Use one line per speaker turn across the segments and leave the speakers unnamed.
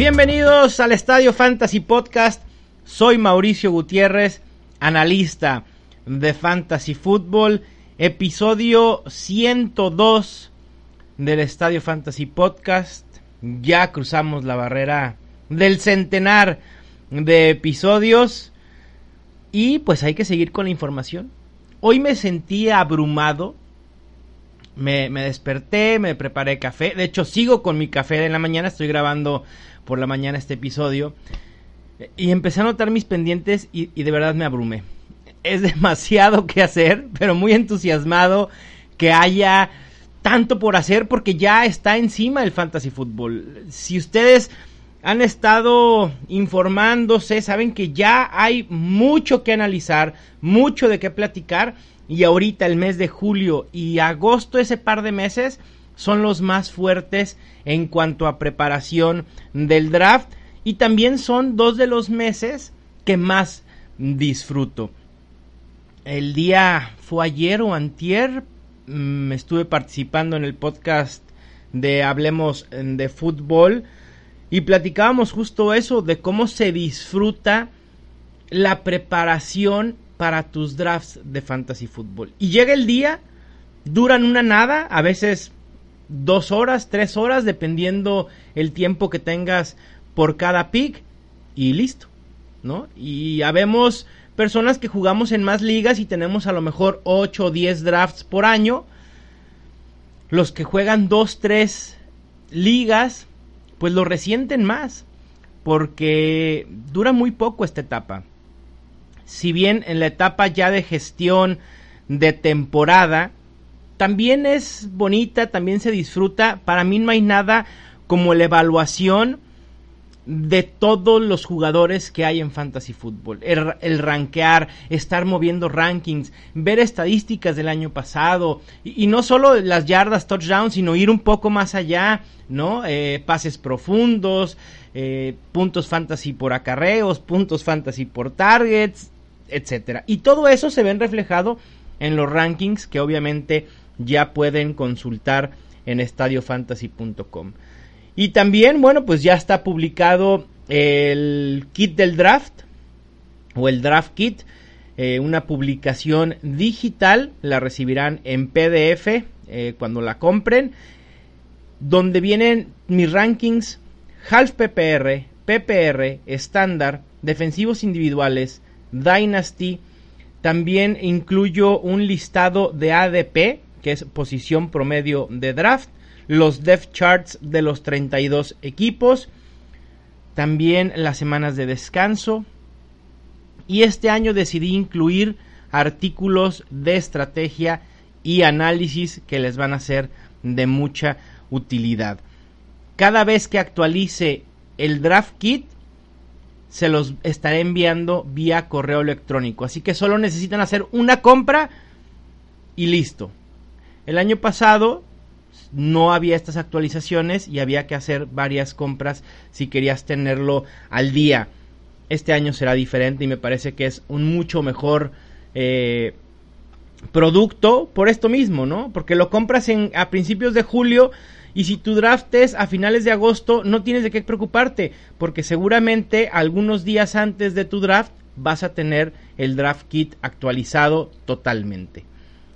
Bienvenidos al Estadio Fantasy Podcast. Soy Mauricio Gutiérrez, analista de Fantasy Football. Episodio 102 del Estadio Fantasy Podcast. Ya cruzamos la barrera del centenar de episodios. Y pues hay que seguir con la información. Hoy me sentí abrumado. Me, desperté, me preparé café. De hecho, sigo con mi café de la mañana. Estoy grabando por la mañana este episodio. Y empecé a notar mis pendientes y, de verdad me abrumé. Es demasiado que hacer, pero muy entusiasmado que haya tanto por hacer porque ya está encima el fantasy fútbol. Si ustedes han estado informándose, saben que ya hay mucho que analizar, mucho de qué platicar y ahorita el mes de julio y agosto, ese par de meses, son los más fuertes en cuanto a preparación del draft y también son dos de los meses que más disfruto. El día fue ayer o antier, me estuve participando en el podcast de Hablemos de Fútbol y platicábamos justo eso de cómo se disfruta la preparación para tus drafts de fantasy fútbol. Y llega el día, duran una nada, a veces dos horas, tres horas, dependiendo el tiempo que tengas por cada pick y listo, ¿no? Y habemos personas que jugamos en más ligas y tenemos a lo mejor 8 o 10 drafts por año. Los que juegan 2, 3 ligas, pues lo resienten más, porque dura muy poco esta etapa. Si bien en la etapa ya de gestión de temporada, también es bonita, también se disfruta. Para mí no hay nada como la evaluación de todos los jugadores que hay en fantasy fútbol. El, el, rankear, estar moviendo rankings, ver estadísticas del año pasado y, y, no solo las yardas, touchdowns, sino ir un poco más allá, ¿no? Eh, pases profundos, eh, puntos fantasy por acarreos, puntos fantasy por targets, etcétera. Y todo eso se ven reflejado en los rankings que obviamente ya pueden consultar en estadiofantasy.com. Y también, bueno, pues ya está publicado el kit del draft o el draft kit, eh, una publicación digital, la recibirán en PDF eh, cuando la compren, donde vienen mis rankings half PPR, PPR, estándar, defensivos individuales, Dynasty, también incluyo un listado de ADP, que es posición promedio de draft, los depth charts de los 32 equipos, también las semanas de descanso. Y este año decidí incluir artículos de estrategia y análisis que les van a ser de mucha utilidad. Cada vez que actualice el draft kit, se los estaré enviando vía correo electrónico. Así que solo necesitan hacer una compra y listo. El año pasado no había estas actualizaciones y había que hacer varias compras si querías tenerlo al día. Este año será diferente y me parece que es un mucho mejor eh, producto por esto mismo, ¿no? Porque lo compras en, a principios de julio y si tu draft es a finales de agosto no tienes de qué preocuparte porque seguramente algunos días antes de tu draft vas a tener el draft kit actualizado totalmente.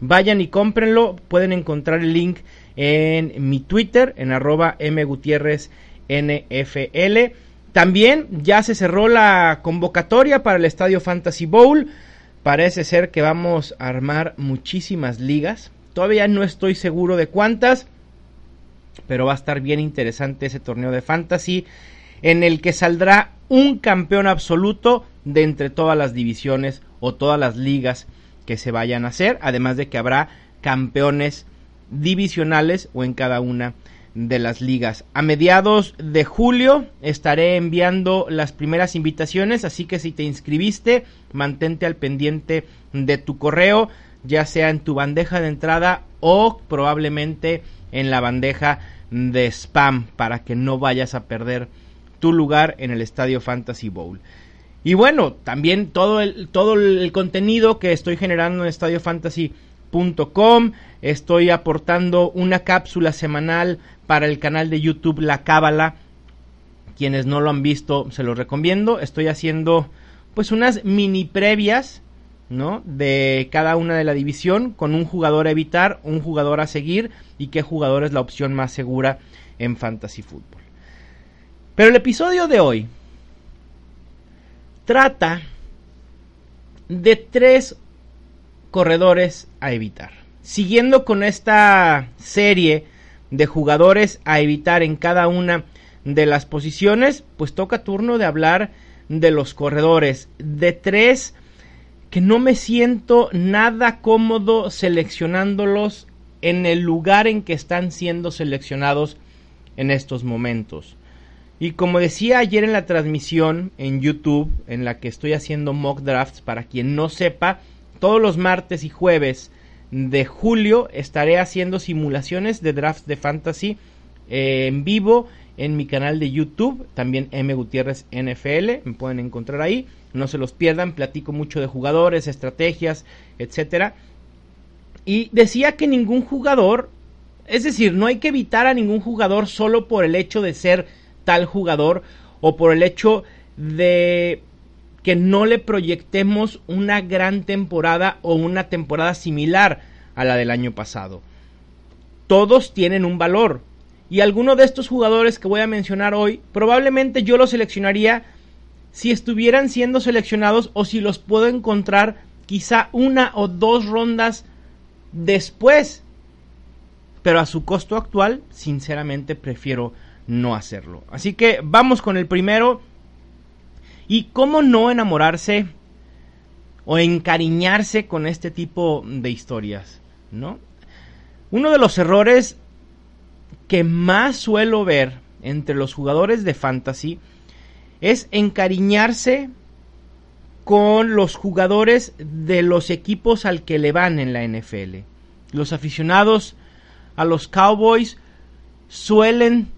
Vayan y cómprenlo. Pueden encontrar el link en mi Twitter, en arroba mgutierrezNFL. También ya se cerró la convocatoria para el Estadio Fantasy Bowl. Parece ser que vamos a armar muchísimas ligas. Todavía no estoy seguro de cuántas, pero va a estar bien interesante ese torneo de fantasy en el que saldrá un campeón absoluto de entre todas las divisiones o todas las ligas que se vayan a hacer, además de que habrá campeones divisionales o en cada una de las ligas. A mediados de julio estaré enviando las primeras invitaciones, así que si te inscribiste, mantente al pendiente de tu correo, ya sea en tu bandeja de entrada o probablemente en la bandeja de spam para que no vayas a perder tu lugar en el Estadio Fantasy Bowl. Y bueno, también todo el, todo el contenido que estoy generando en estadiofantasy.com. Estoy aportando una cápsula semanal para el canal de YouTube La Cábala. Quienes no lo han visto, se los recomiendo. Estoy haciendo pues unas mini previas, ¿no? De cada una de la división con un jugador a evitar, un jugador a seguir y qué jugador es la opción más segura en fantasy fútbol. Pero el episodio de hoy trata de tres corredores a evitar. Siguiendo con esta serie de jugadores a evitar en cada una de las posiciones, pues toca turno de hablar de los corredores. De tres que no me siento nada cómodo seleccionándolos en el lugar en que están siendo seleccionados en estos momentos. Y como decía ayer en la transmisión en YouTube, en la que estoy haciendo mock drafts, para quien no sepa, todos los martes y jueves de julio estaré haciendo simulaciones de drafts de fantasy eh, en vivo en mi canal de YouTube, también M Gutiérrez NFL, me pueden encontrar ahí, no se los pierdan, platico mucho de jugadores, estrategias, etcétera. Y decía que ningún jugador, es decir, no hay que evitar a ningún jugador solo por el hecho de ser tal jugador o por el hecho de que no le proyectemos una gran temporada o una temporada similar a la del año pasado. Todos tienen un valor y alguno de estos jugadores que voy a mencionar hoy probablemente yo los seleccionaría si estuvieran siendo seleccionados o si los puedo encontrar quizá una o dos rondas después. Pero a su costo actual, sinceramente prefiero no hacerlo. Así que vamos con el primero. ¿Y cómo no enamorarse o encariñarse con este tipo de historias? ¿No? Uno de los errores que más suelo ver entre los jugadores de fantasy es encariñarse con los jugadores de los equipos al que le van en la NFL. Los aficionados a los Cowboys suelen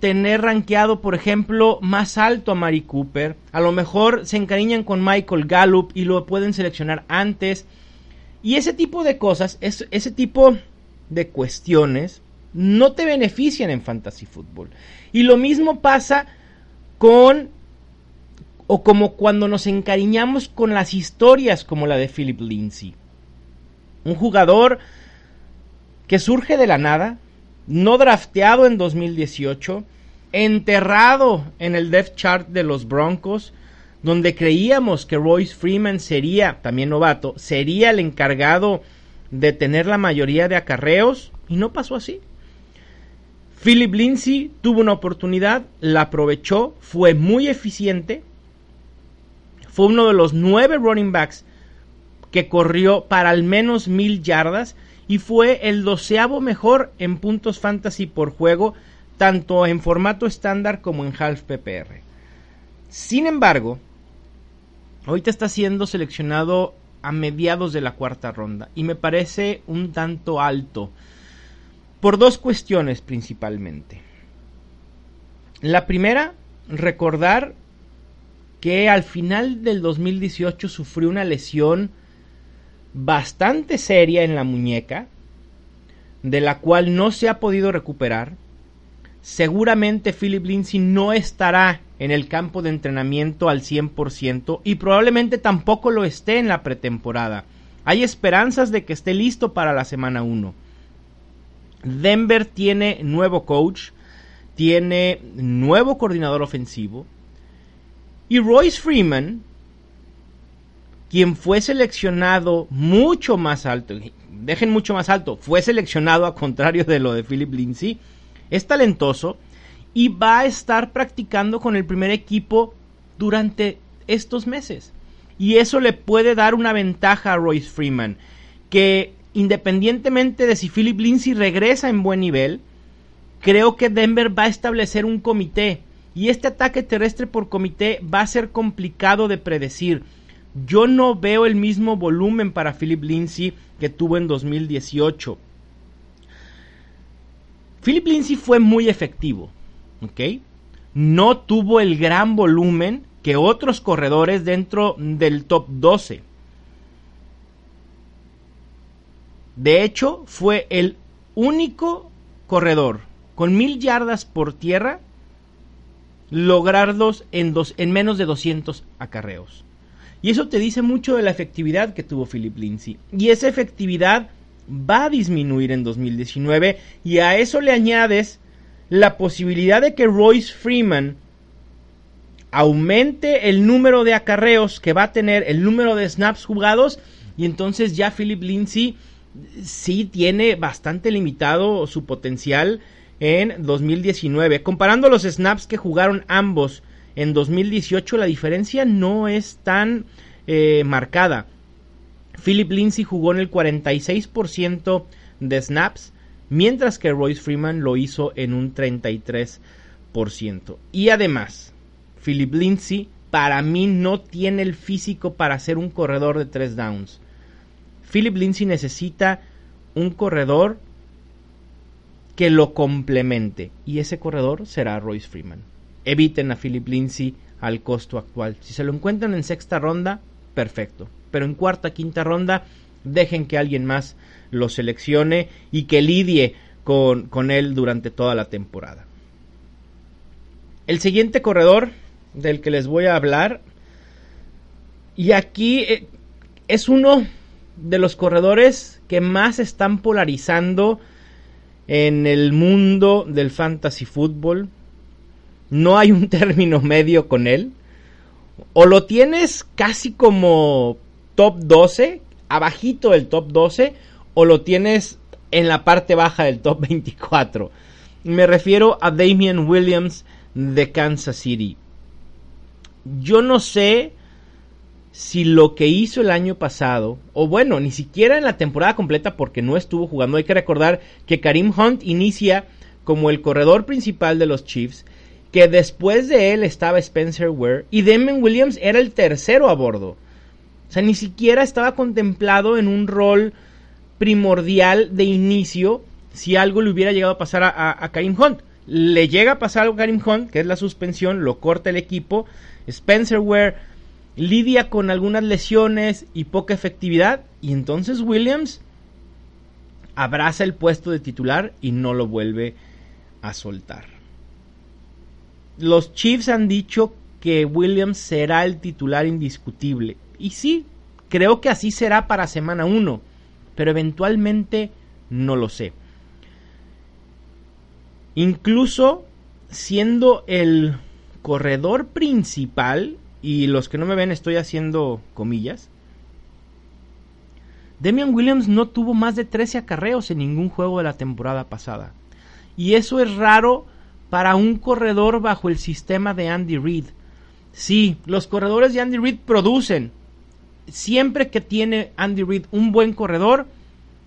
tener rankeado, por ejemplo, más alto a Mari Cooper. A lo mejor se encariñan con Michael Gallup y lo pueden seleccionar antes. Y ese tipo de cosas, ese tipo de cuestiones, no te benefician en fantasy fútbol. Y lo mismo pasa con o como cuando nos encariñamos con las historias como la de Philip Lindsay. Un jugador que surge de la nada, no drafteado en 2018, enterrado en el depth chart de los Broncos, donde creíamos que Royce Freeman sería, también novato, sería el encargado de tener la mayoría de acarreos, y no pasó así. Philip Lindsay tuvo una oportunidad, la aprovechó, fue muy eficiente, fue uno de los nueve running backs que corrió para al menos mil yardas y fue el doceavo mejor en puntos fantasy por juego, tanto en formato estándar como en half PPR. Sin embargo, ahorita está siendo seleccionado a mediados de la cuarta ronda y me parece un tanto alto por dos cuestiones principalmente. La primera, recordar que al final del 2018 sufrió una lesión bastante seria en la muñeca, de la cual no se ha podido recuperar. Seguramente Philip Lindsay no estará en el campo de entrenamiento al 100% y probablemente tampoco lo esté en la pretemporada. Hay esperanzas de que esté listo para la semana 1. Denver tiene nuevo coach, tiene nuevo coordinador ofensivo y Royce Freeman quien fue seleccionado mucho más alto, dejen mucho más alto, fue seleccionado a contrario de lo de Philip Lindsay, es talentoso y va a estar practicando con el primer equipo durante estos meses. Y eso le puede dar una ventaja a Royce Freeman, que independientemente de si Philip Lindsay regresa en buen nivel, creo que Denver va a establecer un comité y este ataque terrestre por comité va a ser complicado de predecir. Yo no veo el mismo volumen para Philip Lindsay que tuvo en 2018. Philip Lindsay fue muy efectivo, ¿ok? No tuvo el gran volumen que otros corredores dentro del top 12. De hecho, fue el único corredor con mil yardas por tierra lograrlos en, en menos de 200 acarreos. Y eso te dice mucho de la efectividad que tuvo Philip Lindsay. Y esa efectividad va a disminuir en 2019 y a eso le añades la posibilidad de que Royce Freeman aumente el número de acarreos que va a tener, el número de snaps jugados y entonces ya Philip Lindsay sí tiene bastante limitado su potencial en 2019. Comparando los snaps que jugaron ambos en 2018, la diferencia no es tan eh, marcada. Philip Lindsay jugó en el 46% de snaps, mientras que Royce Freeman lo hizo en un 33%. Y además, Philip Lindsay para mí no tiene el físico para ser un corredor de tres downs. Philip Lindsay necesita un corredor que lo complemente y ese corredor será Royce Freeman. Eviten a Philip Lindsay al costo actual. Si se lo encuentran en sexta ronda, perfecto. Pero en cuarta, quinta ronda, dejen que alguien más lo seleccione y que lidie con, con él durante toda la temporada. El siguiente corredor del que les voy a hablar, y aquí eh, es uno de los corredores que más están polarizando en el mundo del fantasy fútbol. No hay un término medio con él. O lo tienes casi como top 12, abajito del top 12, o lo tienes en la parte baja del top 24. Me refiero a Damian Williams de Kansas City. Yo no sé si lo que hizo el año pasado, o bueno, ni siquiera en la temporada completa porque no estuvo jugando, hay que recordar que Karim Hunt inicia como el corredor principal de los Chiefs, que después de él estaba Spencer Ware y Damon Williams era el tercero a bordo. O sea, ni siquiera estaba contemplado en un rol primordial de inicio si algo le hubiera llegado a pasar a, Karim Hunt. Le llega a pasar algo a Karim Hunt, que es la suspensión, lo corta el equipo. Spencer Ware lidia con algunas lesiones y poca efectividad y entonces Williams abraza el puesto de titular y no lo vuelve a soltar. Los Chiefs han dicho que Williams será el titular indiscutible y sí, creo que así será para semana 1, pero eventualmente no lo sé. Incluso siendo el corredor principal y los que no me ven estoy haciendo comillas. Demian Williams no tuvo más de 13 acarreos en ningún juego de la temporada pasada. Y eso es raro para un corredor bajo el sistema de Andy Reid. Sí, los corredores de Andy Reid producen. Siempre que tiene Andy Reid un buen corredor,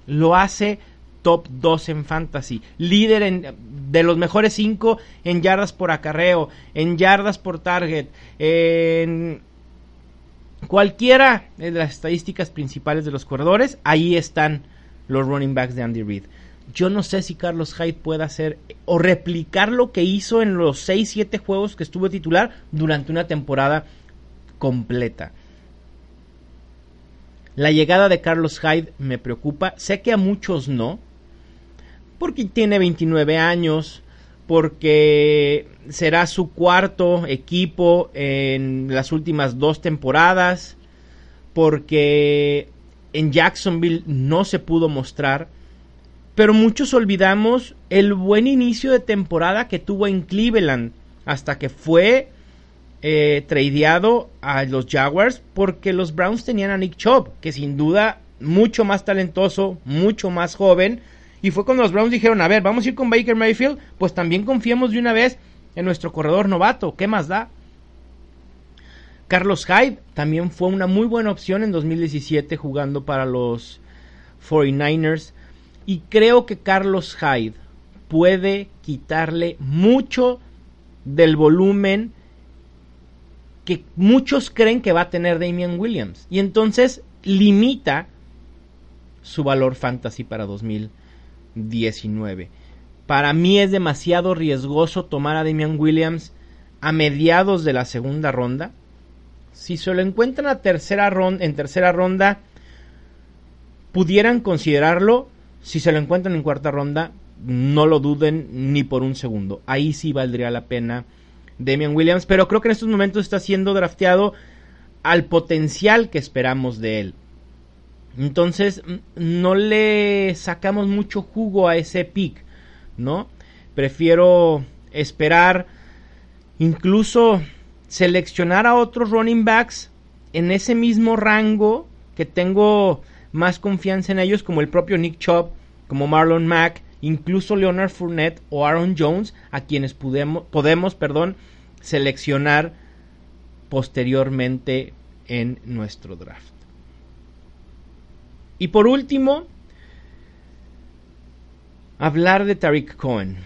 lo hace top 2 en fantasy, líder de los mejores 5 en yardas por acarreo, en yardas por target, en cualquiera de las estadísticas principales de los corredores, ahí están los running backs de Andy Reid. Yo no sé si Carlos Hyde puede hacer o replicar lo que hizo en los 6-7 juegos que estuvo titular durante una temporada completa. La llegada de Carlos Hyde me preocupa. Sé que a muchos no, porque tiene 29 años, porque será su cuarto equipo en las últimas dos temporadas, porque en Jacksonville no se pudo mostrar, pero muchos olvidamos el buen inicio de temporada que tuvo en Cleveland hasta que fue eh, tradeado a los Jaguars porque los Browns tenían a Nick Chubb, que sin duda mucho más talentoso, mucho más joven, y fue cuando los Browns dijeron, a ver, vamos a ir con Baker Mayfield, pues también confiemos de una vez en nuestro corredor novato, ¿qué más da? Carlos Hyde también fue una muy buena opción en 2017 jugando para los 49ers y creo que Carlos Hyde puede quitarle mucho del volumen que muchos creen que va a tener Damian Williams y entonces limita su valor fantasy para 2019. Para mí es demasiado riesgoso tomar a Damian Williams a mediados de la segunda ronda. Si se lo encuentran en tercera ronda, pudieran considerarlo. Si se lo encuentran en cuarta ronda, no lo duden ni por un segundo. Ahí sí valdría la pena Damian Williams, pero creo que en estos momentos está siendo drafteado al potencial que esperamos de él. Entonces, no le sacamos mucho jugo a ese pick, ¿no? Prefiero esperar, incluso seleccionar a otros running backs en ese mismo rango que tengo más confianza en ellos, como el propio Nick Chubb, como Marlon Mack, incluso Leonard Fournette o Aaron Jones, a quienes podemos, podemos perdón, seleccionar posteriormente en nuestro draft. Y por último, hablar de Tariq Cohen,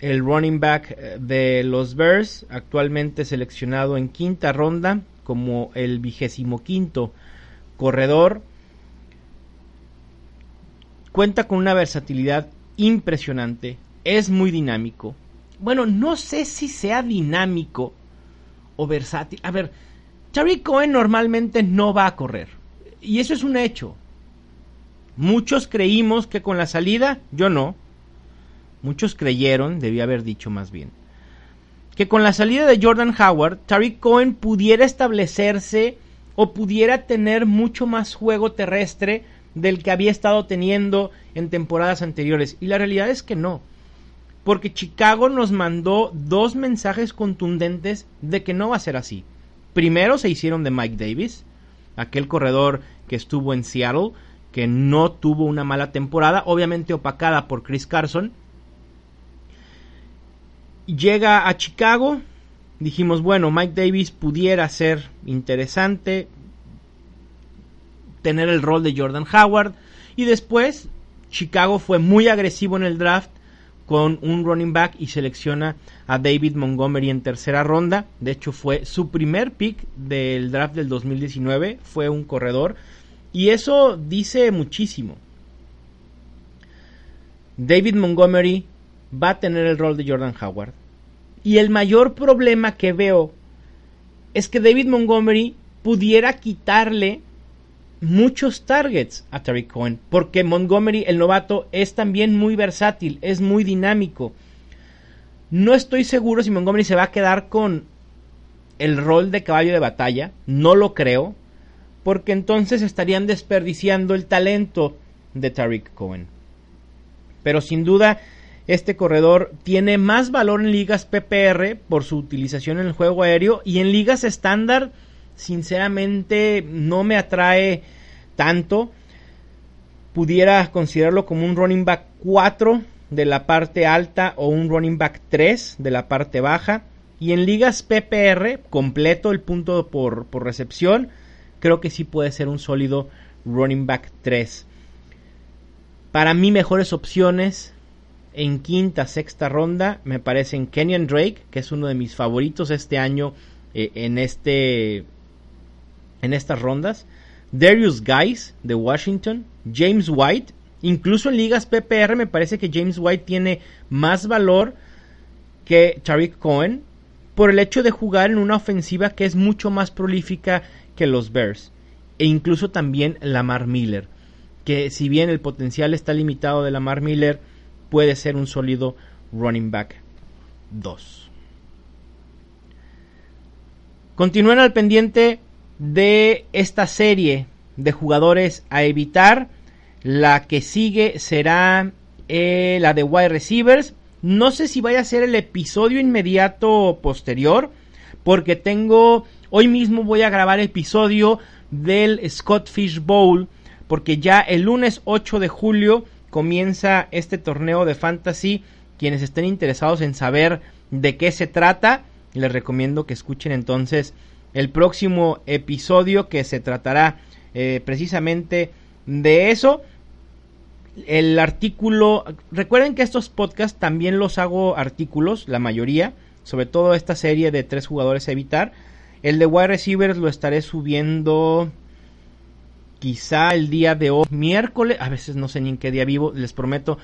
el running back eh, de los Bears, actualmente seleccionado en quinta ronda como el vigésimo quinto corredor. Cuenta con una versatilidad impresionante, es muy dinámico. Bueno, no sé si sea dinámico o versátil. A ver, Tariq Cohen normalmente no va a correr. Y eso es un hecho. Muchos creímos que con la salida, yo no. Muchos creyeron, debía haber dicho más bien, que con la salida de Jordan Howard, Tariq Cohen pudiera establecerse o pudiera tener mucho más juego terrestre del que había estado teniendo en temporadas anteriores. Y la realidad es que no. Porque Chicago nos mandó dos mensajes contundentes de que no va a ser así. Primero se hicieron de Mike Davis, aquel corredor que estuvo en Seattle, que no tuvo una mala temporada, obviamente opacada por Chris Carson. Llega a Chicago, dijimos, bueno, Mike Davis pudiera ser interesante, tener el rol de Jordan Howard, y después Chicago fue muy agresivo en el draft con un running back y selecciona a David Montgomery en tercera ronda. De hecho, fue su primer pick del draft del 2019, fue un corredor y eso dice muchísimo. David Montgomery va a tener el rol de Jordan Howard. Y el mayor problema que veo es que David Montgomery pudiera quitarle muchos targets a Tariq Cohen, porque Montgomery, el novato, es también muy versátil, es muy dinámico. No estoy seguro si Montgomery se va a quedar con el rol de caballo de batalla, no lo creo, porque entonces estarían desperdiciando el talento de Tariq Cohen. Pero sin duda, este corredor tiene más valor en ligas PPR por su utilización en el juego aéreo y en ligas estándar, sinceramente, no me atrae tanto. Pudiera considerarlo como un running back 4 de la parte alta o un running back 3 de la parte baja. Y en ligas PPR, completo el punto por, por recepción, creo que sí puede ser un sólido running back 3. Para mí mejores opciones en quinta, sexta ronda me parecen Kenyon Drake, que es uno de mis favoritos este año eh, en este en estas rondas. Darius Guys de Washington, James White, incluso en ligas PPR me parece que James White tiene más valor que Tariq Cohen por el hecho de jugar en una ofensiva que es mucho más prolífica que los Bears. E incluso también Lamar Miller. Que si bien el potencial está limitado de Lamar Miller, puede ser un sólido running back 2. Continúen al pendiente de esta serie de jugadores a evitar. La que sigue será eh, la de wide receivers. No sé si vaya a ser el episodio inmediato posterior. Porque tengo Hoy mismo voy a grabar episodio del Scott Fish Bowl porque ya el lunes 8 de julio comienza este torneo de fantasy. Quienes estén interesados en saber de qué se trata, les recomiendo que escuchen entonces el próximo episodio que se tratará eh, precisamente de eso. el artículo, recuerden que estos podcasts también los hago artículos, la mayoría, sobre todo esta serie de tres jugadores a evitar. El de wide receivers lo estaré subiendo quizá el día de hoy, miércoles, a veces no sé ni en qué día vivo, les prometo.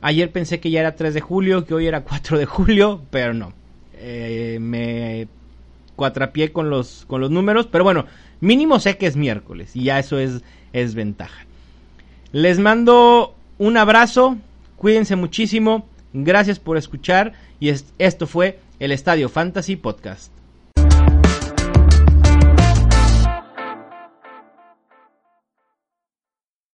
Ayer pensé que ya era 3 de julio, que hoy era 4 de julio, pero no. Eh, me cuatrapié con los, con los números, pero bueno, mínimo sé que es miércoles y ya eso es, es ventaja. Les mando un abrazo, cuídense muchísimo, gracias por escuchar y esto fue el Estadio Fantasy Podcast.